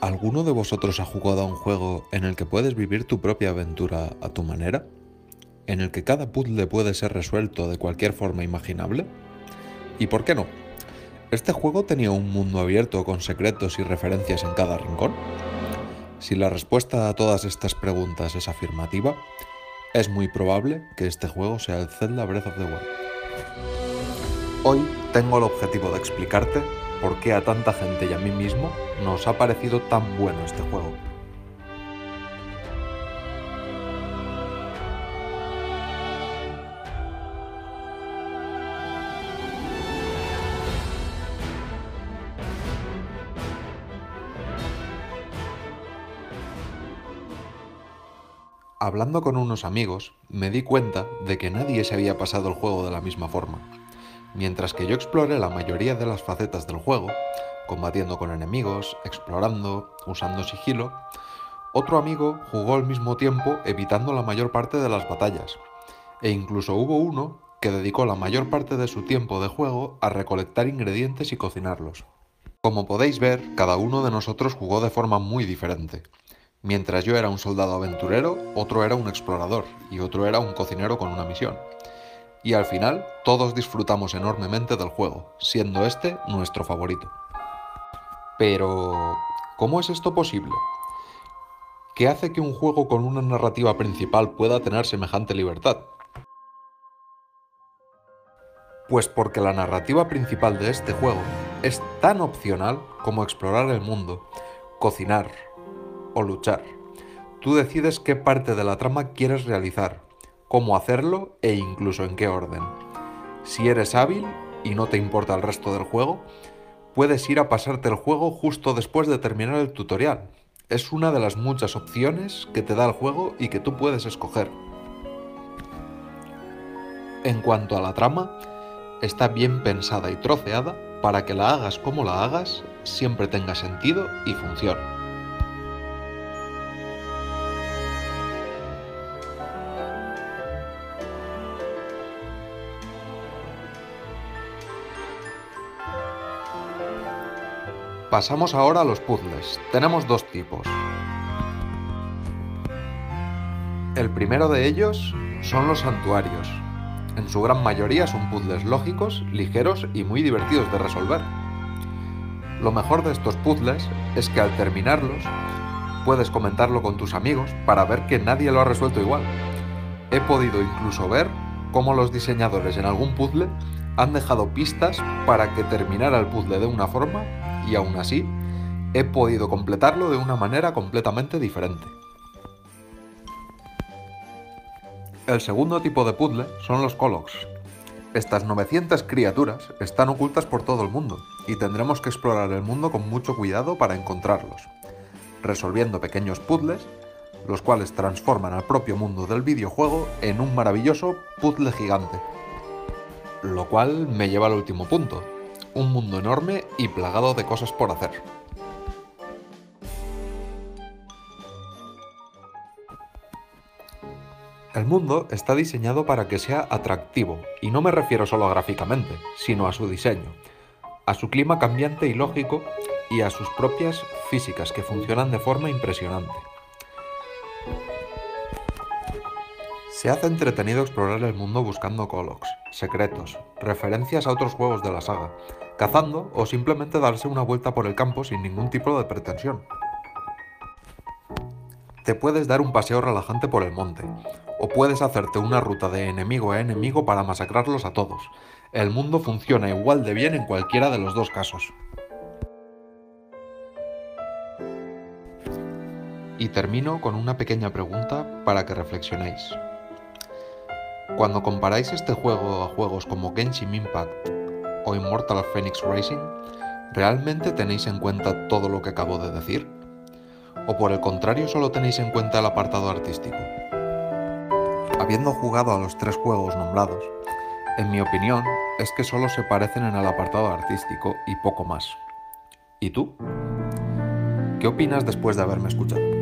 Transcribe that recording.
¿Alguno de vosotros ha jugado a un juego en el que puedes vivir tu propia aventura a tu manera? ¿En el que cada puzzle puede ser resuelto de cualquier forma imaginable? ¿Y por qué no? ¿Este juego tenía un mundo abierto con secretos y referencias en cada rincón? Si la respuesta a todas estas preguntas es afirmativa, es muy probable que este juego sea el Zelda Breath of the Wild. Hoy tengo el objetivo de explicarte por qué a tanta gente y a mí mismo nos ha parecido tan bueno este juego. Hablando con unos amigos, me di cuenta de que nadie se había pasado el juego de la misma forma. Mientras que yo exploré la mayoría de las facetas del juego, combatiendo con enemigos, explorando, usando sigilo, otro amigo jugó al mismo tiempo evitando la mayor parte de las batallas, e incluso hubo uno que dedicó la mayor parte de su tiempo de juego a recolectar ingredientes y cocinarlos. Como podéis ver, cada uno de nosotros jugó de forma muy diferente. Mientras yo era un soldado aventurero, otro era un explorador y otro era un cocinero con una misión. Y al final, todos disfrutamos enormemente del juego, siendo este nuestro favorito. Pero, ¿cómo es esto posible? ¿Qué hace que un juego con una narrativa principal pueda tener semejante libertad? Pues porque la narrativa principal de este juego es tan opcional como explorar el mundo, cocinar o luchar. Tú decides qué parte de la trama quieres realizar, cómo hacerlo e incluso en qué orden. Si eres hábil y no te importa el resto del juego, puedes ir a pasarte el juego justo después de terminar el tutorial. Es una de las muchas opciones que te da el juego y que tú puedes escoger. En cuanto a la trama, está bien pensada y troceada para que la hagas como la hagas, siempre tenga sentido y funcione. Pasamos ahora a los puzzles. Tenemos dos tipos. El primero de ellos son los santuarios. En su gran mayoría son puzzles lógicos, ligeros y muy divertidos de resolver. Lo mejor de estos puzzles es que al terminarlos puedes comentarlo con tus amigos para ver que nadie lo ha resuelto igual. He podido incluso ver cómo los diseñadores en algún puzzle han dejado pistas para que terminara el puzzle de una forma y aún así he podido completarlo de una manera completamente diferente. El segundo tipo de puzzle son los Colocs. Estas 900 criaturas están ocultas por todo el mundo y tendremos que explorar el mundo con mucho cuidado para encontrarlos, resolviendo pequeños puzzles, los cuales transforman al propio mundo del videojuego en un maravilloso puzzle gigante. Lo cual me lleva al último punto, un mundo enorme y plagado de cosas por hacer. El mundo está diseñado para que sea atractivo, y no me refiero solo gráficamente, sino a su diseño, a su clima cambiante y lógico y a sus propias físicas que funcionan de forma impresionante. Se hace entretenido explorar el mundo buscando Colocs, secretos, referencias a otros juegos de la saga, cazando o simplemente darse una vuelta por el campo sin ningún tipo de pretensión. Te puedes dar un paseo relajante por el monte, o puedes hacerte una ruta de enemigo a enemigo para masacrarlos a todos. El mundo funciona igual de bien en cualquiera de los dos casos. Y termino con una pequeña pregunta para que reflexionéis. Cuando comparáis este juego a juegos como Genshin Impact o Immortal Phoenix Racing, ¿realmente tenéis en cuenta todo lo que acabo de decir? ¿O por el contrario solo tenéis en cuenta el apartado artístico? Habiendo jugado a los tres juegos nombrados, en mi opinión es que solo se parecen en el apartado artístico y poco más. ¿Y tú? ¿Qué opinas después de haberme escuchado?